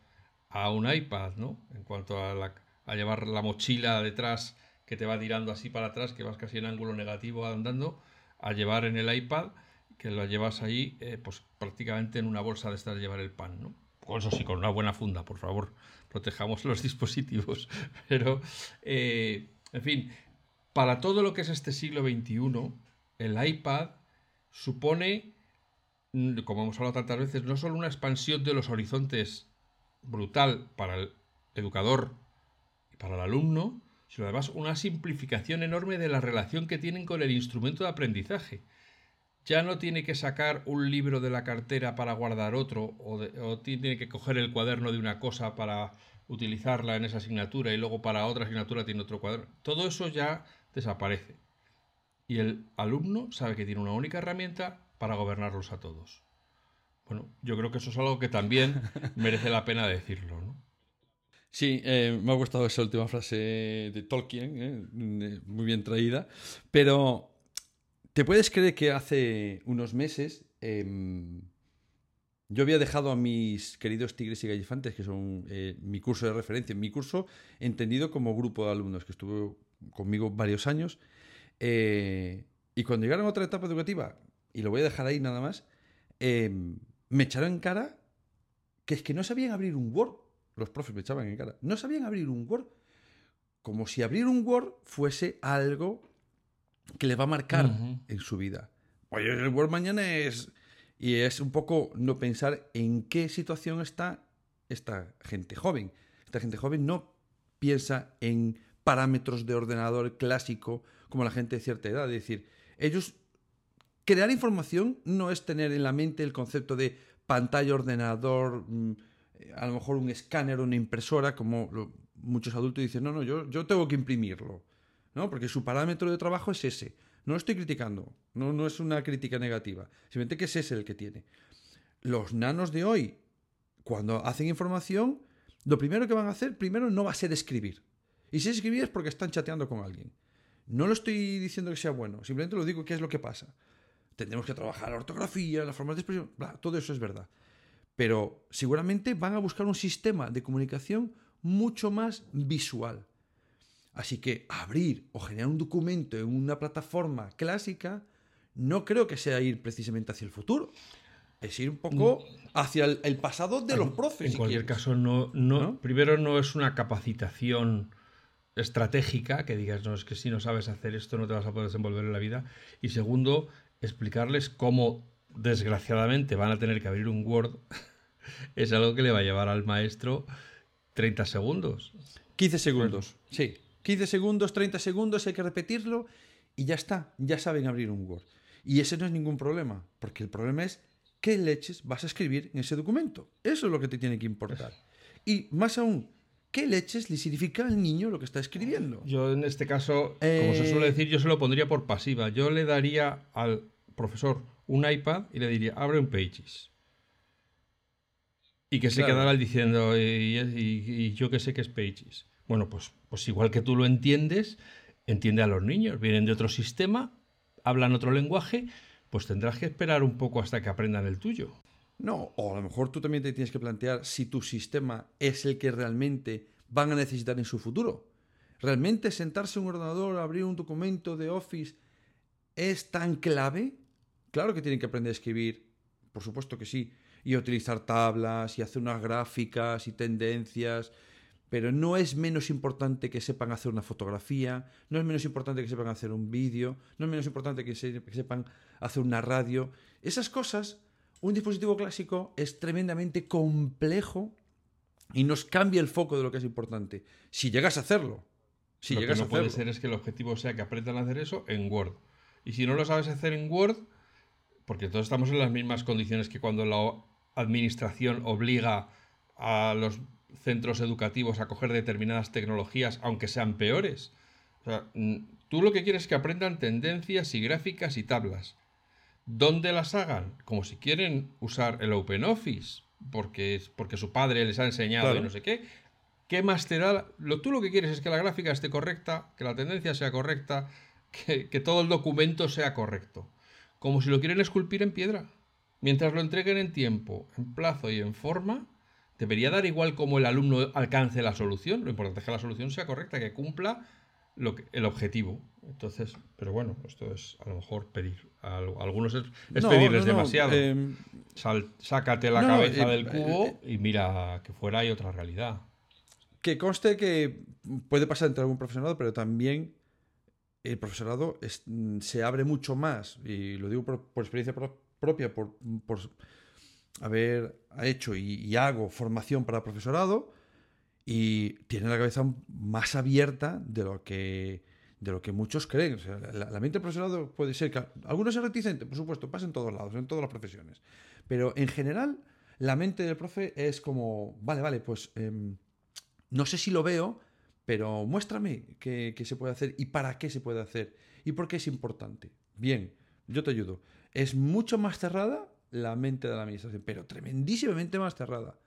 a un iPad, ¿no? En cuanto a, a llevar la mochila detrás que te va tirando así para atrás, que vas casi en ángulo negativo andando, a llevar en el iPad, que lo llevas ahí, eh, pues prácticamente en una bolsa de estar llevar el pan, ¿no? Eso sí, con una buena funda, por favor, protejamos los dispositivos. Pero, eh, en fin, para todo lo que es este siglo XXI, el iPad supone, mm, como hemos hablado tantas veces, no solo una expansión de los horizontes brutal para el educador y para el alumno, sino además una simplificación enorme de la relación que tienen con el instrumento de aprendizaje. Ya no tiene que sacar un libro de la cartera para guardar otro, o, tiene que coger el cuaderno de una cosa para utilizarla en esa asignatura y luego para otra asignatura tiene otro cuaderno. Todo eso ya desaparece. Y el alumno sabe que tiene una única herramienta para gobernarlos a todos. Bueno, yo creo que eso es algo que también merece la pena decirlo, ¿no? Sí, eh, me ha gustado esa última frase de Tolkien, eh, muy bien traída. Pero, ¿te puedes creer que hace unos meses em, yo había dejado a mis queridos tigres y gallifantes, que son eh, mi curso de referencia, mi curso entendido como grupo de alumnos, que estuvo conmigo varios años, y cuando llegaron a otra etapa educativa, y lo voy a dejar ahí nada más, em, me echaron en cara que es que no sabían abrir un Word los profes me echaban en cara. No sabían abrir un Word. Como si abrir un Word fuese algo que le va a marcar en su vida. Oye, el Word mañana es... Y es un poco no pensar en qué situación está esta gente joven. Esta gente joven no piensa en parámetros de ordenador clásico como la gente de cierta edad. Es decir, ellos... Crear información no es tener en la mente el concepto de pantalla, ordenador, mm, a lo mejor un escáner o una impresora, como muchos adultos dicen, no, no, yo, yo tengo que imprimirlo, ¿no? Porque su parámetro de trabajo es ese. No lo estoy criticando, no, no es una crítica negativa, simplemente que es ese el que tiene. Los nanos de hoy, cuando hacen información, lo primero que van a hacer, primero no va a ser escribir. Y si escribir es porque están chateando con alguien. No lo estoy diciendo que sea bueno, simplemente lo digo que es lo que pasa. Tendremos que trabajar la ortografía, las formas de expresión, todo eso es verdad pero seguramente van a buscar un sistema de comunicación mucho más visual. Así que abrir o generar un documento en una plataforma clásica no creo que sea ir precisamente hacia el futuro. Es ir un poco mm. hacia el, pasado de los profes. En cualquier caso, no, no, primero no es una capacitación estratégica que digas, no, es que si no sabes hacer esto no te vas a poder desenvolver en la vida. Y segundo, explicarles cómo desgraciadamente van a tener que abrir un Word, es algo que le va a llevar al maestro 30 segundos. 15 segundos, sí. 15 segundos, 30 segundos, hay que repetirlo y ya está, ya saben abrir un Word. Y ese no es ningún problema, porque el problema es qué leches vas a escribir en ese documento. Eso es lo que te tiene que importar. Y más aún, ¿qué leches le significa al niño lo que está escribiendo? Yo en este caso, como se suele eh, decir, yo se lo pondría por pasiva. Yo le daría al profesor un iPad y le diría, abre un Pages. Y que se quedara diciendo, y, yo que sé que es Pages. Bueno, pues, pues igual que tú lo entiendes, entiende a los niños. Vienen de otro sistema, hablan otro lenguaje, pues tendrás que esperar un poco hasta que aprendan el tuyo. No, o a lo mejor tú también te tienes que plantear si tu sistema es el que realmente van a necesitar en su futuro. ¿Realmente sentarse en un ordenador, abrir un documento de Office es tan clave? Claro que tienen que aprender a escribir, por supuesto que sí, y utilizar tablas y hacer unas gráficas y tendencias. Pero no es menos importante que sepan hacer una fotografía, no es menos importante que sepan hacer un vídeo, no es menos importante que, sepan hacer una radio. Esas cosas, un dispositivo clásico es tremendamente complejo y nos cambia el foco de lo que es importante. Si llegas a hacerlo. Si lo llegas que no puede ser es que el objetivo sea que aprendan a hacer eso en Word. Y si no lo sabes hacer en Word, porque todos estamos en las mismas condiciones que cuando la administración obliga a los centros educativos a coger determinadas tecnologías, aunque sean peores. tú lo que quieres es que aprendan tendencias y gráficas y tablas. ¿Dónde las hagan? Como si quieren usar el OpenOffice, porque, porque su padre les ha enseñado y no sé qué. ¿Qué más te da? Lo, tú lo que quieres es que la gráfica esté correcta, que la tendencia sea correcta, que, que todo el documento sea correcto. Como si lo quieren esculpir en piedra. Mientras lo entreguen en tiempo, en plazo y en forma, debería dar igual cómo el alumno alcance la solución. Lo importante es que la solución sea correcta, que cumpla lo el objetivo. Entonces, pero bueno, esto es a lo mejor pedir. A algunos es, pedirles demasiado. Em, sácate la cabeza em, del cubo eh, y mira que fuera hay otra realidad. Que conste que puede pasar entre algún profesorado, pero también el profesorado se abre mucho más, y lo digo por, experiencia propia, por haber hecho y, hago formación para profesorado y tiene la cabeza más abierta de lo que de lo que muchos creen. la, mente del profesorado puede ser que algunos es reticente, por supuesto, pasa en todos lados, en todas las profesiones. Pero en general, la mente del profe es como, vale, vale, pues em, no sé si lo veo, pero muéstrame qué, qué, se puede hacer y para qué se puede hacer y por qué es importante. Bien, yo te ayudo. Es mucho más cerrada la mente de la administración, pero tremendísimamente más cerrada.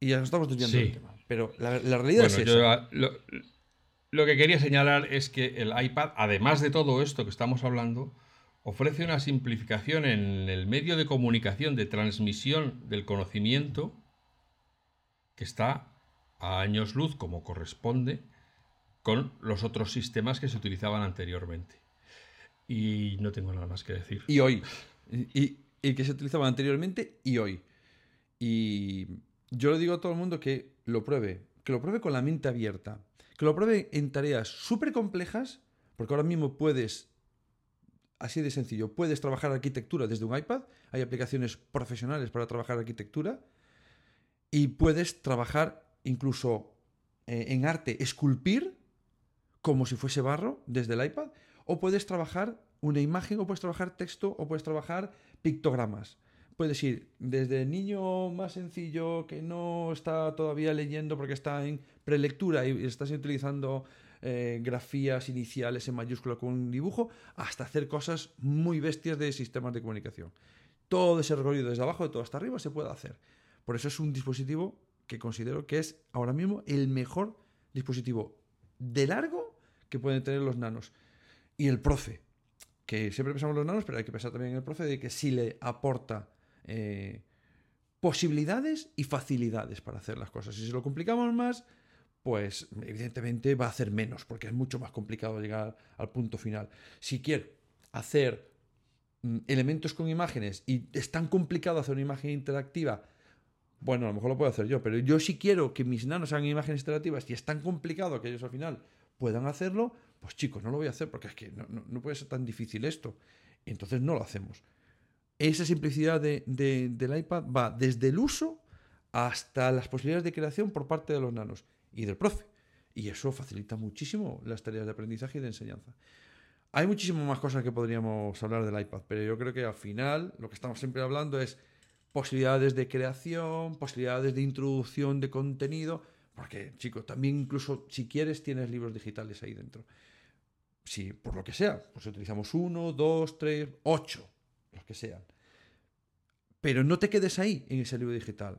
Y ya nos estamos desviando el tema. Pero la, realidad es esa. lo, que quería señalar es que el iPad, además de todo esto que estamos hablando, ofrece una simplificación en el medio de comunicación, de transmisión del conocimiento, que está a años luz, como corresponde, con los otros sistemas que se utilizaban anteriormente. Y no tengo nada más que decir. Y hoy. Y, el que se utilizaba anteriormente y hoy. Y yo le digo a todo el mundo que lo pruebe, que lo pruebe con la mente abierta, que lo pruebe en tareas súper complejas, porque ahora mismo puedes, así de sencillo, puedes trabajar arquitectura desde un iPad, hay aplicaciones profesionales para trabajar arquitectura, y puedes trabajar incluso eh, en arte, esculpir como si fuese barro desde el iPad, o puedes trabajar una imagen, o puedes trabajar texto, o puedes trabajar pictogramas. Puedes ir desde el niño más sencillo que no está todavía leyendo porque está en prelectura y estás utilizando eh, grafías iniciales en mayúscula con un dibujo, hasta hacer cosas muy bestias de sistemas de comunicación. Todo ese recorrido desde abajo, de todo hasta arriba, se puede hacer. Por eso es un dispositivo que considero que es ahora mismo el mejor dispositivo de largo que pueden tener los nanos. Y el profe, que siempre pensamos los nanos, pero hay que pensar también en el profe de que sí le aporta eh, posibilidades y facilidades para hacer las cosas. Y si lo complicamos más, pues evidentemente va a hacer menos, porque es mucho más complicado llegar al punto final. Si quiero hacer mm, elementos con imágenes y es tan complicado hacer una imagen interactiva, bueno, a lo mejor lo puedo hacer yo, pero yo si quiero que mis nanos hagan imágenes interactivas y es tan complicado que ellos al final puedan hacerlo, pues chicos, no lo voy a hacer porque es que no, puede ser tan difícil esto. entonces no lo hacemos. Esa simplicidad de, del iPad va desde el uso hasta las posibilidades de creación por parte de los nanos y del profe. Y eso facilita muchísimo las tareas de aprendizaje y de enseñanza. Hay muchísimas más cosas que podríamos hablar del iPad, pero yo creo que al final lo que estamos siempre hablando es posibilidades de creación, posibilidades de introducción de contenido, porque chicos, también incluso si quieres tienes libros digitales ahí dentro si por lo que sea, pues utilizamos uno, dos, tres, ocho, los que sean. Pero no te quedes ahí en ese libro digital.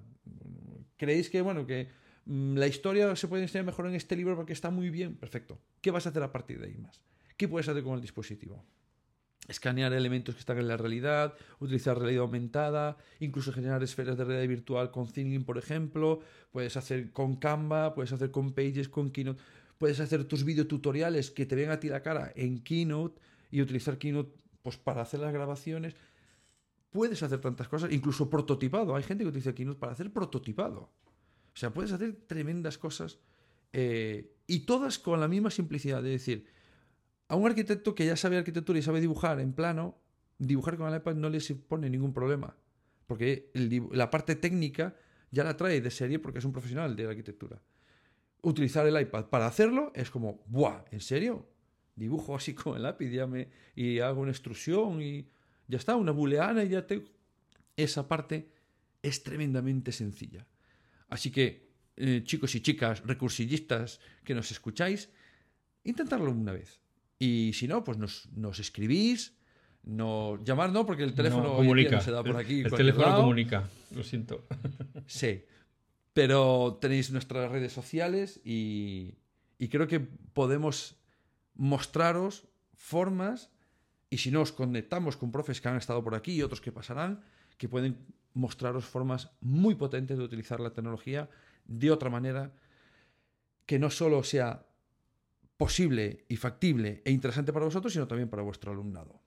¿Creéis que, bueno, que mm, la historia se puede enseñar mejor en este libro porque está muy bien? Perfecto. ¿Qué vas a hacer a partir de ahí más? ¿Qué puedes hacer con el dispositivo? Escanear elementos que están en la realidad, utilizar realidad aumentada, incluso generar esferas de realidad virtual con Thinking, por ejemplo. Puedes hacer con Canva, puedes hacer con Pages, con Keynote puedes hacer tus videotutoriales que te vean a ti la cara en Keynote y utilizar Keynote pues, para hacer las grabaciones. Puedes hacer tantas cosas, incluso prototipado. Hay gente que utiliza Keynote para hacer prototipado. O sea, puedes hacer tremendas cosas eh, y todas con la misma simplicidad. Es decir, a un arquitecto que ya sabe arquitectura y sabe dibujar en plano, dibujar con el iPad no le pone ningún problema. Porque la parte técnica ya la trae de serie porque es un profesional de la arquitectura. Utilizar el iPad para hacerlo es como, ¡buah! ¿En serio? Dibujo así con el lápiz y hago una extrusión y ya está, una booleana y ya tengo. Esa parte es tremendamente sencilla. Así que, eh, chicos y chicas recursillistas que nos escucháis, intentarlo una vez. Y si no, pues nos, nos escribís, no, llamar no, porque el teléfono no, comunica. se da por aquí. El, teléfono comunica, lo siento. Sí, pero tenéis nuestras redes sociales y, creo que podemos mostraros formas y si no os conectamos con profes que han estado por aquí y otros que pasarán, que pueden mostraros formas muy potentes de utilizar la tecnología de otra manera que no solo sea posible y factible e interesante para vosotros, sino también para vuestro alumnado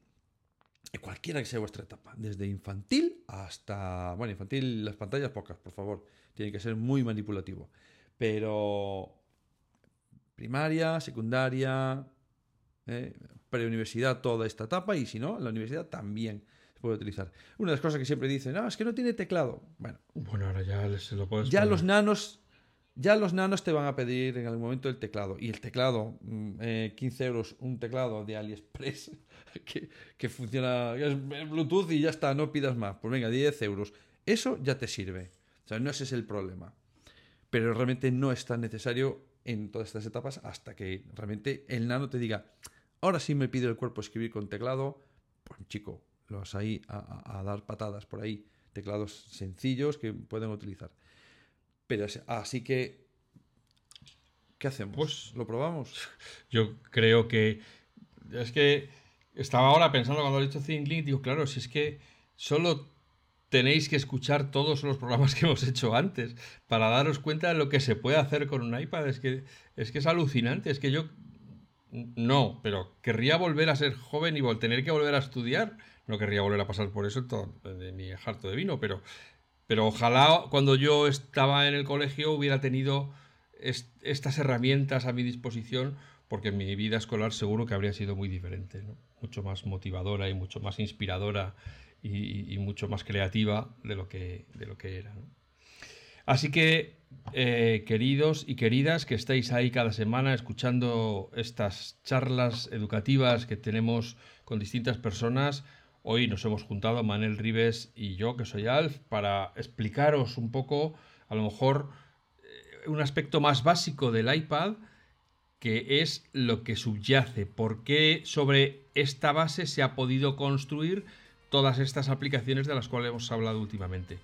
cualquiera que sea vuestra etapa, desde infantil hasta, bueno, infantil las pantallas pocas, por favor, tiene que ser muy manipulativo, pero primaria, secundaria, eh, preuniversidad, toda esta etapa, y si no, la universidad también se puede utilizar. Una de las cosas que siempre dicen, no, es que no tiene teclado. Bueno, bueno ahora ya se lo puedes Ya los nanos ya los nanos te van a pedir en algún momento el teclado. Y el teclado, 15 mm, eh, euros, un teclado de AliExpress que, funciona, es Bluetooth y ya está, no pidas más. Pues venga, 10 euros. Eso ya te sirve. O sea, no ese es el problema. Pero realmente no es tan necesario en todas estas etapas hasta que realmente el nano te diga, ahora sí me pide el cuerpo escribir con teclado. Pues chico, lo vas ahí a dar patadas por ahí. Teclados sencillos que pueden utilizar. Pero así que, ¿qué hacemos? Pues ¿Lo probamos? Yo creo que es que estaba ahora pensando cuando he dicho ThinkLink, digo, claro, si es que solo tenéis que escuchar todos los programas que hemos hecho antes para daros cuenta de lo que se puede hacer con un iPad. Es que es, que es alucinante. Es que yo no, pero querría volver a ser joven y tener que volver a estudiar. No querría volver a pasar por eso todo, ni harto de vino, pero pero ojalá cuando yo estaba en el colegio hubiera tenido estas herramientas a mi disposición, porque mi vida escolar seguro que habría sido muy diferente, mucho más motivadora y mucho más inspiradora y, mucho más creativa de lo que, de lo que era. Así que, eh, queridos y queridas que estáis ahí cada semana escuchando estas charlas educativas que tenemos con distintas personas, Hoy nos hemos juntado Manel Rives y yo, que soy Alf, para explicaros un poco, a lo mejor, eh, un aspecto más básico del iPad, que es lo que subyace, por qué sobre esta base se ha podido construir todas estas aplicaciones de las cuales hemos hablado últimamente.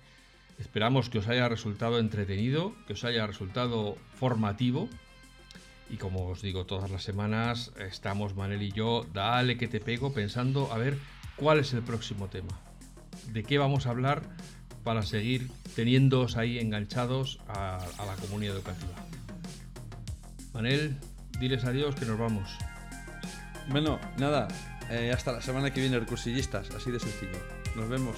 Esperamos que os haya resultado entretenido, que os haya resultado formativo. Y como os digo todas las semanas, estamos Manel y yo, dale que te pego, pensando a ver cuál es el próximo tema, de qué vamos a hablar para seguir teniéndoos ahí enganchados a, la comunidad educativa. Manel, diles adiós que nos vamos. Bueno, nada, eh, hasta la semana que viene, recursillistas, así de sencillo. Nos vemos.